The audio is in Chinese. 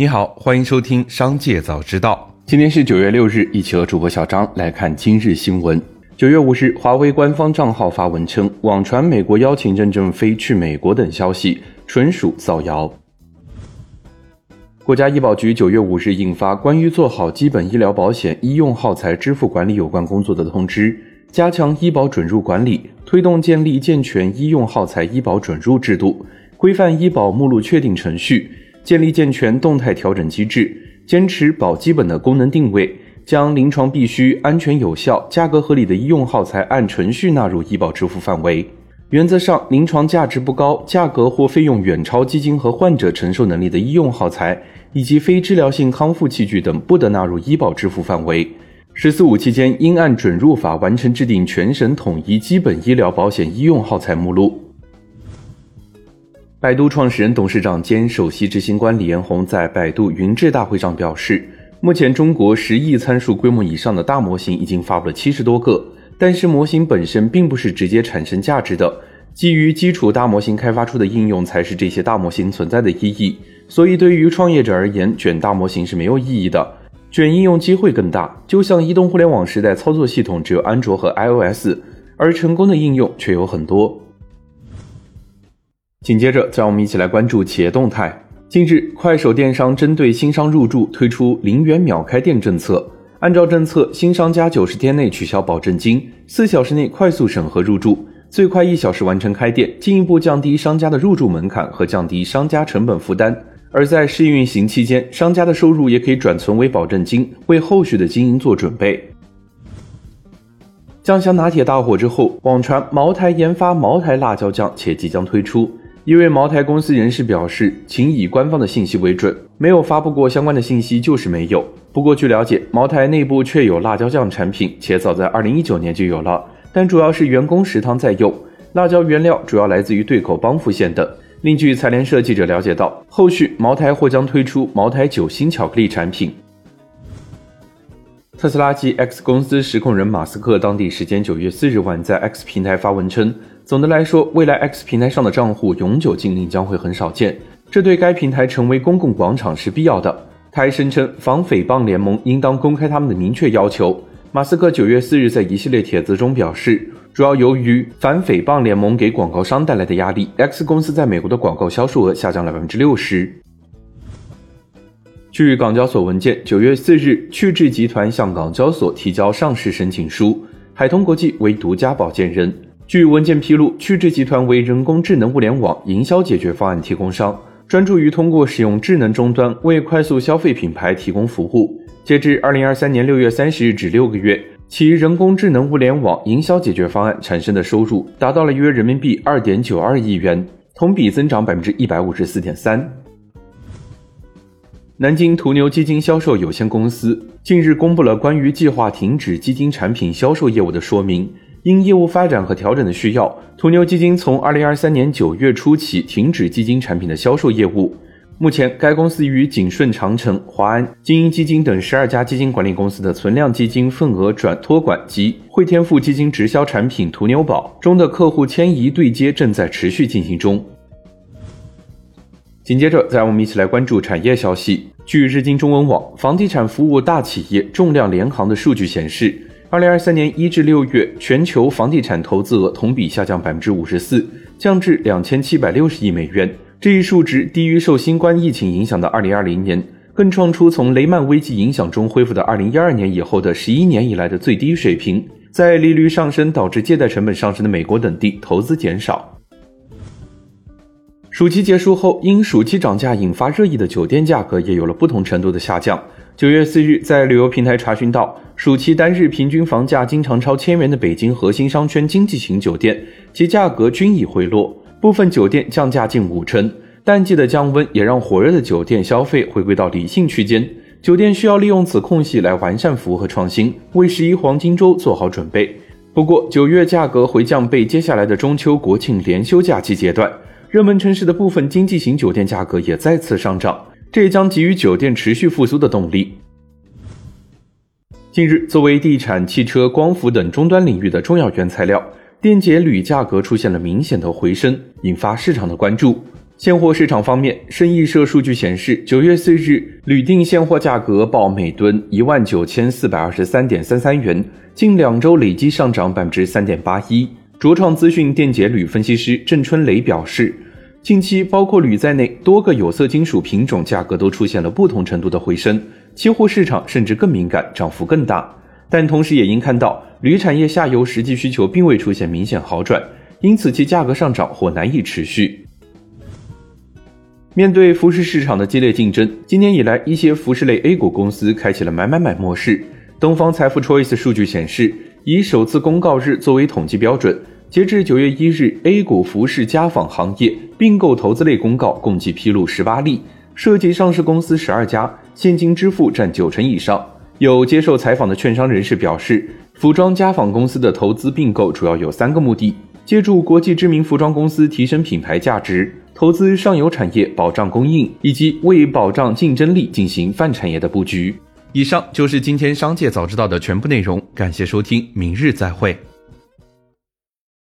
你好，欢迎收听《商界早知道》。今天是九月六日，一起和主播小张来看今日新闻。九月五日，华为官方账号发文称，网传美国邀请任正非去美国等消息纯属造谣。国家医保局九月五日印发关于做好基本医疗保险医用耗材支付管理有关工作的通知，加强医保准入管理，推动建立健全医用耗材医保准入制度，规范医保目录确定程序。建立健全动态调整机制，坚持保基本的功能定位，将临床必需、安全有效、价格合理的医用耗材按程序纳入医保支付范围。原则上，临床价值不高、价格或费用远超基金和患者承受能力的医用耗材，以及非治疗性康复器具等，不得纳入医保支付范围。“十四五”期间，应按准入法完成制定全省统一基本医疗保险医用耗材目录。百度创始人、董事长兼首席执行官李彦宏在百度云智大会上表示，目前中国十亿参数规模以上的大模型已经发布了七十多个，但是模型本身并不是直接产生价值的，基于基础大模型开发出的应用才是这些大模型存在的意义。所以，对于创业者而言，卷大模型是没有意义的，卷应用机会更大。就像移动互联网时代，操作系统只有安卓和 iOS，而成功的应用却有很多。紧接着，让我们一起来关注企业动态。近日，快手电商针对新商入驻推出零元秒开店政策。按照政策，新商家九十天内取消保证金，四小时内快速审核入驻，最快一小时完成开店，进一步降低商家的入驻门槛和降低商家成本负担。而在试运行期间，商家的收入也可以转存为保证金，为后续的经营做准备。酱香拿铁大火之后，网传茅台研发茅台辣椒酱，且即将推出。一位茅台公司人士表示：“请以官方的信息为准，没有发布过相关的信息就是没有。”不过，据了解，茅台内部确有辣椒酱产品，且早在2019年就有了，但主要是员工食堂在用。辣椒原料主要来自于对口帮扶县等。另据财联社记者了解到，后续茅台或将推出茅台酒心巧克力产品。特斯拉及 X 公司实控人马斯克当地时间九月四日晚在 X 平台发文称。总的来说，未来 X 平台上的账户永久禁令将会很少见，这对该平台成为公共广场是必要的。他还声称，反诽谤联盟应当公开他们的明确要求。马斯克九月四日在一系列帖子中表示，主要由于反诽谤联盟给广告商带来的压力，X 公司在美国的广告销售额下降了百分之六十。据港交所文件，九月四日，趣智集团向港交所提交上市申请书，海通国际为独家保荐人。据文件披露，趣智集团为人工智能物联网营销解决方案提供商，专注于通过使用智能终端为快速消费品牌提供服务。截至二零二三年六月三十日止六个月，其人工智能物联网营销解决方案产生的收入达到了约人民币二点九二亿元，同比增长百分之一百五十四点三。南京途牛基金销售有限公司近日公布了关于计划停止基金产品销售业务的说明。因业务发展和调整的需要，途牛基金从二零二三年九月初起停止基金产品的销售业务。目前，该公司与景顺长城、华安、精英基金等十二家基金管理公司的存量基金份额转托管及汇添富基金直销产品途牛宝中的客户迁移对接正在持续进行中。紧接着，再让我们一起来关注产业消息。据日经中文网，房地产服务大企业重量联行的数据显示。二零二三年一至六月，全球房地产投资额同比下降百分之五十四，降至两千七百六十亿美元。这一数值低于受新冠疫情影响的二零二零年，更创出从雷曼危机影响中恢复的二零一二年以后的十一年以来的最低水平。在利率上升导致借贷成本上升的美国等地，投资减少。暑期结束后，因暑期涨价引发热议的酒店价格也有了不同程度的下降。九月四日，在旅游平台查询到，暑期单日平均房价经常超千元的北京核心商圈经济型酒店，其价格均已回落，部分酒店降价近五成。淡季的降温也让火热的酒店消费回归到理性区间，酒店需要利用此空隙来完善服务和创新，为十一黄金周做好准备。不过，九月价格回降被接下来的中秋、国庆连休假期截断，热门城市的部分经济型酒店价格也再次上涨。这也将给予酒店持续复苏的动力。近日，作为地产、汽车、光伏等终端领域的重要原材料，电解铝价格出现了明显的回升，引发市场的关注。现货市场方面，生意社数据显示，九月四日铝锭现货价格报每吨一万九千四百二十三点三三元，近两周累计上涨百分之三点八一。卓创资讯电解铝分析师郑春雷表示，近期包括铝在内多个有色金属品种价格都出现了不同程度的回升，期货市场甚至更敏感，涨幅更大。但同时也应看到，铝产业下游实际需求并未出现明显好转，因此其价格上涨或难以持续。面对服饰市场的激烈竞争，今年以来，一些服饰类 A 股公司开启了买买买模式。东方财富 Choice 数据显示，以首次公告日作为统计标准，截至九月一日，A 股服饰家纺行业并购投资类公告共计披露十八例，涉及上市公司十二家，现金支付占九成以上。有接受采访的券商人士表示，服装家纺公司的投资并购主要有三个目的：借助国际知名服装公司提升品牌价值。投资上游产业保障供应，以及为保障竞争力进行泛产业的布局。以上就是今天商界早知道的全部内容，感谢收听，明日再会。